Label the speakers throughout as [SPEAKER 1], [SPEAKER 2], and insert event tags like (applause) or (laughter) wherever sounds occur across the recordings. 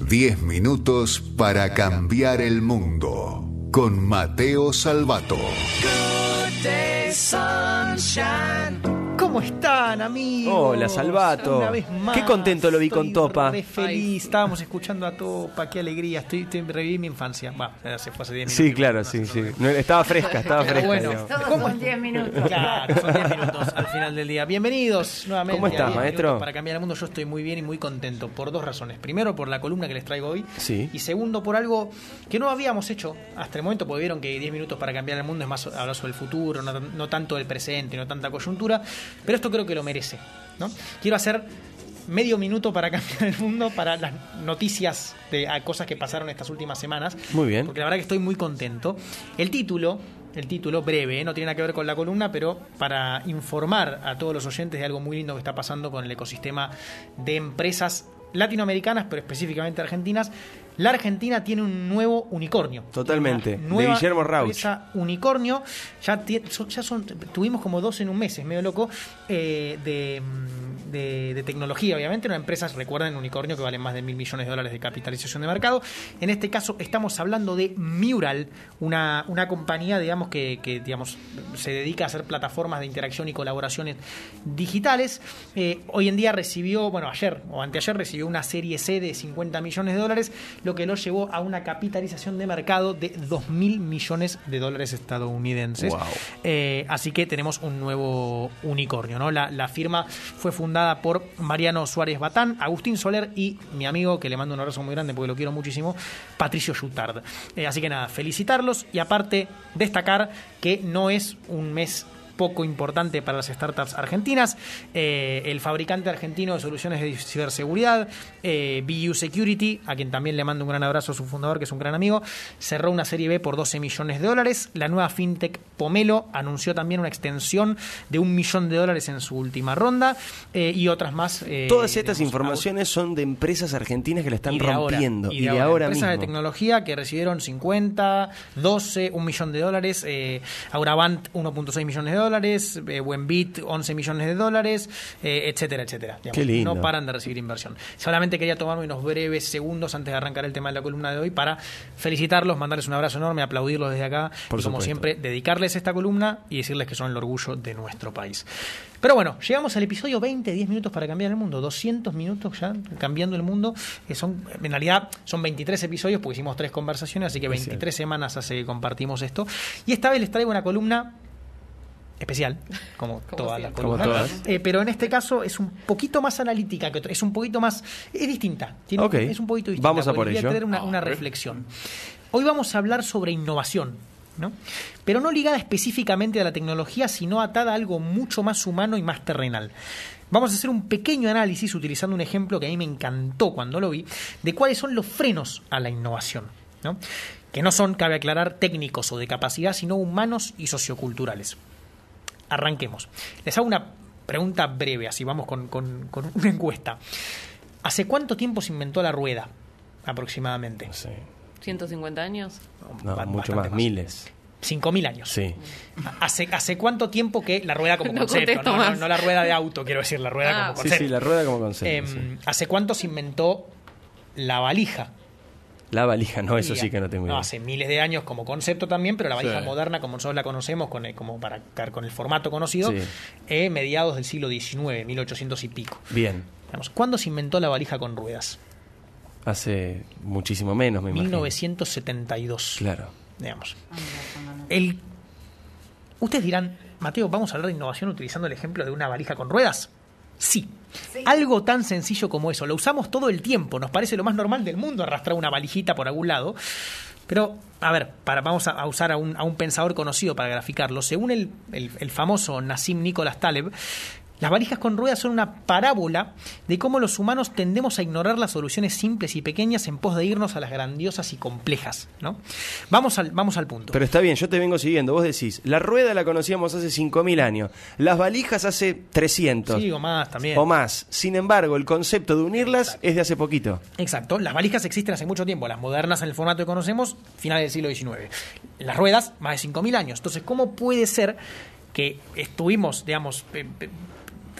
[SPEAKER 1] 10 minutos para cambiar el mundo. Con Mateo Salvato.
[SPEAKER 2] ¿Cómo están, amigos?
[SPEAKER 3] Hola, Salvato.
[SPEAKER 2] Una vez más.
[SPEAKER 3] Qué contento lo vi con Topa.
[SPEAKER 2] re feliz. Estábamos escuchando a Topa. Qué alegría. Estoy, estoy reviví mi infancia. Va, se fue hace 10 minutos.
[SPEAKER 3] Sí, claro, sí, sí. No, estaba fresca, estaba
[SPEAKER 2] Pero
[SPEAKER 3] fresca.
[SPEAKER 2] bueno. ¿Cómo?
[SPEAKER 4] son 10 minutos.
[SPEAKER 2] Claro, son 10 minutos al final del día. Bienvenidos nuevamente.
[SPEAKER 3] ¿Cómo estás,
[SPEAKER 2] a 10
[SPEAKER 3] maestro?
[SPEAKER 2] Para cambiar el mundo, yo estoy muy bien y muy contento por dos razones. Primero, por la columna que les traigo hoy.
[SPEAKER 3] Sí.
[SPEAKER 2] Y segundo, por algo que no habíamos hecho hasta el momento, porque vieron que 10 minutos para cambiar el mundo es más hablar sobre el futuro, no, no tanto del presente, no tanta coyuntura. Pero esto creo que lo merece. ¿no? Quiero hacer medio minuto para (laughs) cambiar el mundo para las noticias de a cosas que pasaron estas últimas semanas.
[SPEAKER 3] Muy bien.
[SPEAKER 2] Porque la verdad que estoy muy contento. El título, el título breve, ¿eh? no tiene nada que ver con la columna, pero para informar a todos los oyentes de algo muy lindo que está pasando con el ecosistema de empresas latinoamericanas, pero específicamente argentinas. La Argentina tiene un nuevo unicornio.
[SPEAKER 3] Totalmente,
[SPEAKER 2] Una
[SPEAKER 3] de
[SPEAKER 2] nueva
[SPEAKER 3] Guillermo Rauch.
[SPEAKER 2] empresa unicornio. Ya, ya son, tuvimos como dos en un mes, es medio loco, eh, de, mm, de- de tecnología, obviamente. Una empresa, recuerden, unicornio que vale más de mil millones de dólares de capitalización de mercado. En este caso estamos hablando de Mural, una, una compañía, digamos, que, que, digamos, se dedica a hacer plataformas de interacción y colaboraciones digitales. Eh, hoy en día recibió, bueno, ayer o anteayer recibió una serie C de 50 millones de dólares, lo que lo llevó a una capitalización de mercado de 2 mil millones de dólares estadounidenses.
[SPEAKER 3] Wow.
[SPEAKER 2] Eh, así que tenemos un nuevo unicornio. ¿no? La, la firma fue fundada por Mariano Suárez Batán, Agustín Soler y mi amigo, que le mando un abrazo muy grande porque lo quiero muchísimo, Patricio Jutard. Eh, así que nada, felicitarlos y aparte destacar que no es un mes poco importante para las startups argentinas. Eh, el fabricante argentino de soluciones de ciberseguridad, eh, BU Security, a quien también le mando un gran abrazo a su fundador, que es un gran amigo, cerró una serie B por 12 millones de dólares. La nueva fintech Pomelo anunció también una extensión de un millón de dólares en su última ronda eh, y otras más. eh,
[SPEAKER 3] Todas estas
[SPEAKER 2] digamos,
[SPEAKER 3] informaciones son de empresas argentinas que la están
[SPEAKER 2] y de ahora,
[SPEAKER 3] rompiendo.
[SPEAKER 2] y de, ahora,
[SPEAKER 3] ahora
[SPEAKER 2] Empresas de tecnología que recibieron 50, 12, un millón de dólares. Auravant, 1.6 millones de dólares. Eh, Buenbit, 11 millones de dólares. eh, etcétera, etcétera.
[SPEAKER 3] Qué lindo.
[SPEAKER 2] No paran de recibir inversión. Solamente quería tomarme unos breves segundos antes de arrancar el tema de la columna de hoy para felicitarlos, mandarles un abrazo enorme, aplaudirlos desde acá.
[SPEAKER 3] Por
[SPEAKER 2] y como
[SPEAKER 3] supuesto.
[SPEAKER 2] siempre, dedicarles esta columna y decirles que son el orgullo de nuestro país. Pero bueno, llegamos al episodio 20, 10 minutos para cambiar el mundo, 200 minutos ya cambiando el mundo. Eh, son, en realidad son 23 episodios porque hicimos tres conversaciones, así que 23 semanas hace que compartimos esto. Y esta vez les traigo una columna especial, como, todas las.
[SPEAKER 3] Como todas.
[SPEAKER 2] Eh, pero en este caso es un poquito más analítica, que otro- es un poquito más... Es distinta, tiene-
[SPEAKER 3] Ok.
[SPEAKER 2] es un poquito distinta.
[SPEAKER 3] Vamos a
[SPEAKER 2] porque
[SPEAKER 3] por
[SPEAKER 2] quería
[SPEAKER 3] ello.
[SPEAKER 2] traer una, una reflexión. Hoy vamos a hablar sobre innovación, ¿no? Pero no ligada específicamente a la tecnología, sino atada a algo mucho más humano y más terrenal. Vamos a hacer un pequeño análisis utilizando un ejemplo que a mí me encantó cuando lo vi, de cuáles son los frenos a la innovación, ¿no? Que no son, cabe aclarar, técnicos o de capacidad, sino humanos y socioculturales. Arranquemos. Les hago una pregunta breve, así vamos con, con- con una encuesta. ¿Hace cuánto tiempo se inventó la rueda? Aproximadamente.
[SPEAKER 3] No sé.
[SPEAKER 4] 150 años.
[SPEAKER 3] No, mucho
[SPEAKER 2] bastante
[SPEAKER 3] más, miles.
[SPEAKER 2] 5.000 años.
[SPEAKER 3] Sí.
[SPEAKER 2] ¿Hace, ¿Hace cuánto tiempo que la rueda como (laughs)
[SPEAKER 4] No
[SPEAKER 2] concepto? No, no,
[SPEAKER 4] más.
[SPEAKER 2] no la rueda de auto, quiero decir, la rueda
[SPEAKER 4] Ah.
[SPEAKER 2] como
[SPEAKER 3] Sí,
[SPEAKER 2] concepto.
[SPEAKER 3] sí, la rueda como concepto.
[SPEAKER 2] Em,
[SPEAKER 3] sí.
[SPEAKER 2] ¿Hace cuánto se inventó la valija?
[SPEAKER 3] La valija, no, eso
[SPEAKER 2] Y-
[SPEAKER 3] sí que no tengo idea.
[SPEAKER 2] hace miles de años como concepto también, pero la valija
[SPEAKER 3] Sí.
[SPEAKER 2] moderna, como nosotros la conocemos, con el, como para caer con el formato conocido,
[SPEAKER 3] Sí.
[SPEAKER 2] eh, mediados del siglo XIX, 1800 y pico.
[SPEAKER 3] Bien.
[SPEAKER 2] Digamos, ¿Cuándo se inventó la valija con ruedas?
[SPEAKER 3] Hace muchísimo menos, me imagino.
[SPEAKER 2] 1972.
[SPEAKER 3] Claro.
[SPEAKER 2] Digamos. El... Ustedes dirán, Mateo, ¿vamos a hablar de innovación utilizando el ejemplo de una valija con ruedas? Sí. Algo tan sencillo como eso. Lo usamos todo el tiempo. Nos parece lo más normal del mundo arrastrar una valijita por algún lado. Pero, a ver, para, vamos a, usar a un, a un pensador conocido para graficarlo. Según el, el- el famoso Nassim Nicholas Taleb, las valijas con ruedas son una parábola de cómo los humanos tendemos a ignorar las soluciones simples y pequeñas en pos de irnos a las grandiosas y complejas. ¿no? Vamos, al, vamos al punto.
[SPEAKER 3] Pero está bien, yo te vengo siguiendo. Vos decís, la rueda la conocíamos hace 5.000 años, las valijas hace 300
[SPEAKER 2] sí, o más también.
[SPEAKER 3] o más. Sin embargo, el concepto de unirlas es de hace poquito.
[SPEAKER 2] Exacto, las valijas existen hace mucho tiempo, las modernas en el formato que conocemos, finales del siglo XIX. Las ruedas, más de 5.000 años. Entonces, ¿cómo puede ser que estuvimos, digamos,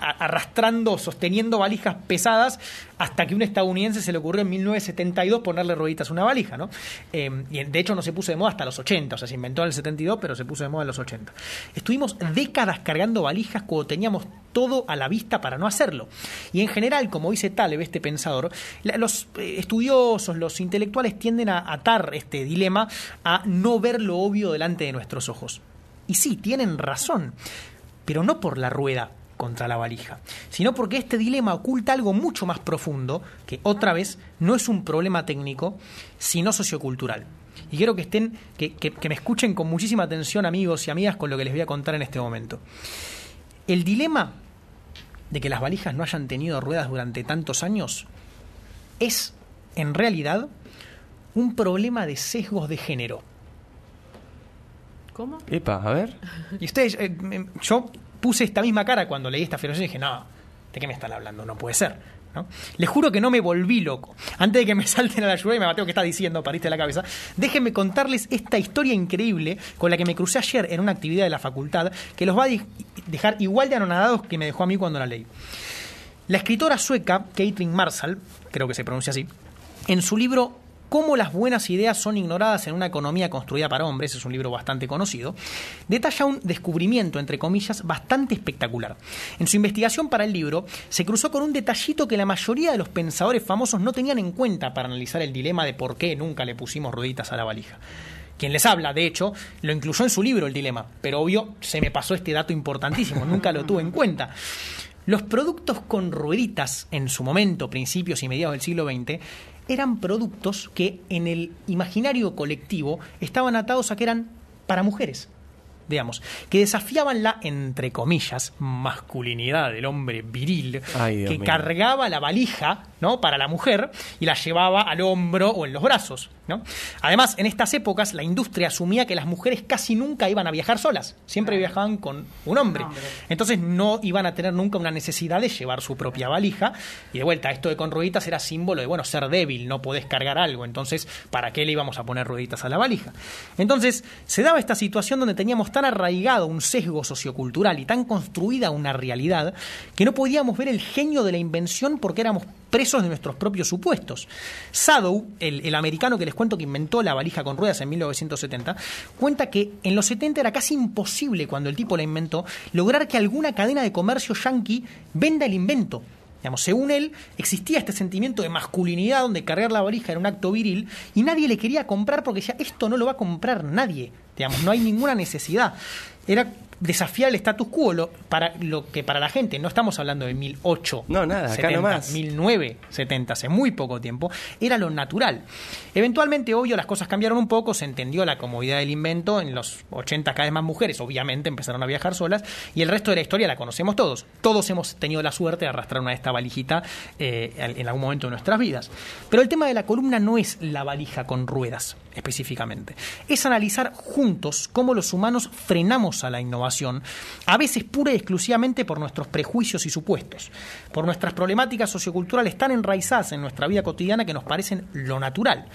[SPEAKER 2] arrastrando, sosteniendo valijas pesadas, hasta que un estadounidense se le ocurrió en 1972 ponerle rueditas a una valija, ¿no? Eh, y de hecho no se puso de moda hasta los 80, o sea, se inventó en el 72, pero se puso de moda en los 80. Estuvimos décadas cargando valijas cuando teníamos todo a la vista para no hacerlo. Y en general, como dice Taleb, este pensador, los eh, estudiosos, los intelectuales tienden a atar este dilema a no ver lo obvio delante de nuestros ojos. Y sí, tienen razón, pero no por la rueda contra la valija, sino porque este dilema oculta algo mucho más profundo, que otra vez no es un problema técnico, sino sociocultural. Y quiero que estén, que, que me escuchen con muchísima atención, amigos y amigas, con lo que les voy a contar en este momento. El dilema de que las valijas no hayan tenido ruedas durante tantos años es, en realidad, un problema de sesgos de género.
[SPEAKER 4] ¿Cómo?
[SPEAKER 3] Epa, a ver.
[SPEAKER 2] Y ustedes, eh, yo puse esta misma cara cuando leí esta afirmación y dije, no, ¿de qué me están hablando? No puede ser. ¿no? Les juro que no me volví loco. Antes de que me (laughs) salten a la lluvia y me mateo que está diciendo, pariste la cabeza, déjenme contarles esta historia increíble con la que me crucé ayer en una actividad de la facultad que los va a dejar igual de anonadados que me dejó a mí cuando la leí. La escritora sueca Caitlin Marsall, creo que se pronuncia así, en su libro Cómo las buenas ideas son ignoradas en una economía construida para hombres, es un libro bastante conocido, detalla un descubrimiento, entre comillas, bastante espectacular. En su investigación para el libro, se cruzó con un detallito que la mayoría de los pensadores famosos no tenían en cuenta para analizar el dilema de por qué nunca le pusimos rueditas a la valija. Quien les habla, de hecho, lo incluyó en su libro el dilema, pero obvio se me pasó este dato importantísimo, nunca lo tuve en cuenta. Los productos con rueditas en su momento, principios y mediados del siglo XX, eran productos que en el imaginario colectivo estaban atados a que eran para mujeres digamos, que desafiaban la, entre comillas, masculinidad del hombre viril, que cargaba la valija, ¿no? Para la mujer y la llevaba al hombro o en los brazos, ¿no? Además, en estas épocas la industria asumía que las mujeres casi nunca iban a viajar solas, siempre viajaban con un hombre. Entonces no iban a tener nunca una necesidad de llevar su propia valija. Y de vuelta, esto de con rueditas era símbolo de, bueno, ser débil, no podés cargar algo. Entonces, ¿para qué le íbamos a poner rueditas a la valija? Entonces, se daba esta situación donde teníamos tan arraigado un sesgo sociocultural y tan construida una realidad que no podíamos ver el genio de la invención porque éramos presos de nuestros propios supuestos. Sadow, el, americano que les cuento que inventó la valija con ruedas en 1970, cuenta que en los 70 era casi imposible cuando el tipo la inventó lograr que alguna cadena de comercio yankee venda el invento. Digamos, según él, existía este sentimiento de masculinidad donde cargar la valija era un acto viril y nadie le quería comprar porque decía, esto no lo va a comprar nadie. Digamos, no hay ninguna necesidad. Era desafiar el status quo, lo, para lo que para la gente, no estamos hablando de 1008,
[SPEAKER 3] no, nada, acá
[SPEAKER 2] 1970, hace muy poco tiempo, era lo natural. Eventualmente, obvio, las cosas cambiaron un poco, se entendió la comodidad del invento, en los 80 cada vez más mujeres, obviamente, empezaron a viajar solas, y el resto de la historia la conocemos todos. Todos hemos tenido la suerte de arrastrar una de esta valijita eh, en algún momento de nuestras vidas. Pero el tema de la columna no es la valija con ruedas, específicamente. Es analizar juntos cómo los humanos frenamos a la innovación a veces pura y exclusivamente por nuestros prejuicios y supuestos, por nuestras problemáticas socioculturales tan enraizadas en nuestra vida cotidiana que nos parecen lo natural.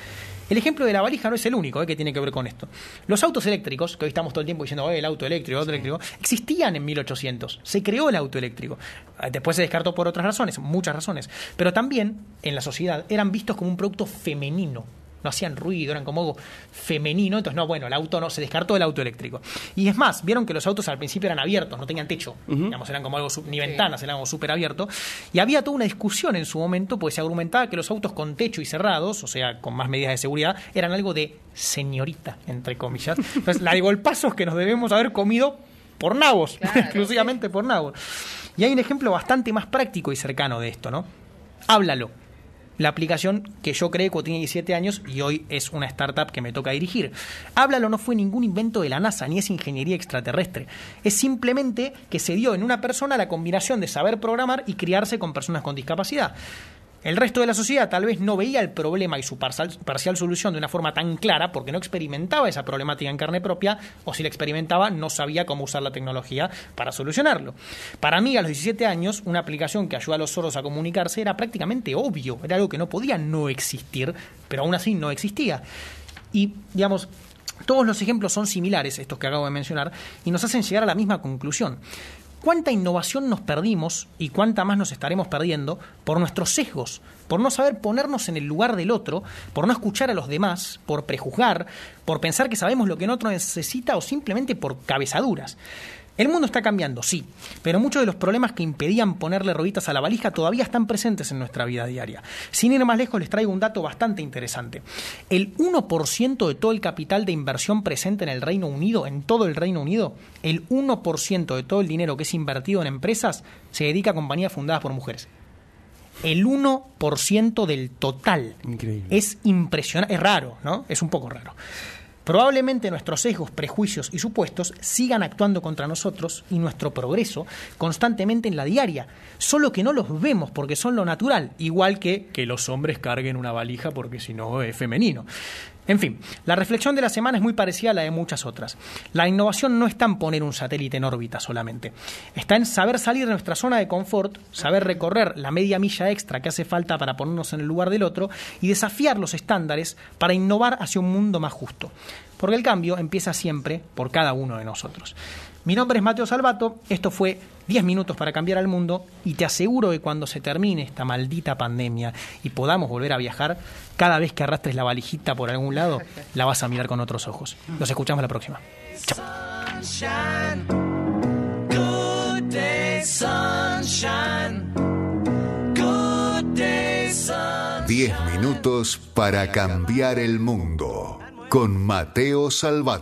[SPEAKER 2] El ejemplo de la valija no es el único eh, que tiene que ver con esto. Los autos eléctricos, que hoy estamos todo el tiempo diciendo el auto eléctrico, el auto eléctrico, existían en 1800. Se creó el auto eléctrico. Eh, después se descartó por otras razones, muchas razones. Pero también en la sociedad eran vistos como un producto femenino no hacían ruido, eran como algo femenino, entonces no, bueno, el auto no, se descartó el auto eléctrico. Y es más, vieron que los autos al principio eran abiertos, no tenían techo, digamos, eran como algo, ni ventanas, eran algo súper abierto, y había toda una discusión en su momento, pues se argumentaba que los autos con techo y cerrados, o sea, con más medidas de seguridad, eran algo de señorita, entre comillas. Entonces, la de golpazos que nos debemos haber comido por nabos, (laughs) exclusivamente por nabos. Y hay un ejemplo bastante más práctico y cercano de esto, ¿no? Háblalo la aplicación que yo creé cuando tenía 17 años y hoy es una startup que me toca dirigir. Háblalo no fue ningún invento de la NASA, ni es ingeniería extraterrestre. Es simplemente que se dio en una persona la combinación de saber programar y criarse con personas con discapacidad. El resto de la sociedad tal vez no veía el problema y su parcial, solución de una forma tan clara porque no experimentaba esa problemática en carne propia o si la experimentaba no sabía cómo usar la tecnología para solucionarlo. Para mí a los 17 años una aplicación que ayuda a los sordos a comunicarse era prácticamente obvio, era algo que no podía no existir, pero aún así no existía. Y digamos, todos los ejemplos son similares, estos que acabo de mencionar, y nos hacen llegar a la misma conclusión. Cuánta innovación nos perdimos y cuánta más nos estaremos perdiendo por nuestros sesgos, por no saber ponernos en el lugar del otro, por no escuchar a los demás, por prejuzgar, por pensar que sabemos lo que el otro necesita o simplemente por cabezaduras. El mundo está cambiando, sí, pero muchos de los problemas que impedían ponerle rueditas a la valija todavía están presentes en nuestra vida diaria. Sin ir más lejos, les traigo un dato bastante interesante. El 1% de todo el capital de inversión presente en el Reino Unido, en todo el Reino Unido, el 1% de todo el dinero que es invertido en empresas se dedica a compañías fundadas por mujeres el 1% del total.
[SPEAKER 3] Increíble.
[SPEAKER 2] Es impresionante, es raro, ¿no? Es un poco raro. Probablemente nuestros sesgos, prejuicios y supuestos sigan actuando contra nosotros y nuestro progreso constantemente en la diaria, solo que no los vemos porque son lo natural, igual que que los hombres carguen una valija porque si no es femenino. En fin, la reflexión de la semana es muy parecida a la de muchas otras. La innovación no está en poner un satélite en órbita solamente, está en saber salir de nuestra zona de confort, saber recorrer la media milla extra que hace falta para ponernos en el lugar del otro y desafiar los estándares para innovar hacia un mundo más justo. Porque el cambio empieza siempre por cada uno de nosotros. Mi nombre es Mateo Salvato, esto fue 10 minutos para cambiar al mundo y te aseguro que cuando se termine esta maldita pandemia y podamos volver a viajar, cada vez que arrastres la valijita por algún lado, la vas a mirar con otros ojos. Nos escuchamos la próxima.
[SPEAKER 4] sunshine.
[SPEAKER 1] 10 minutos para cambiar el mundo con Mateo Salvat.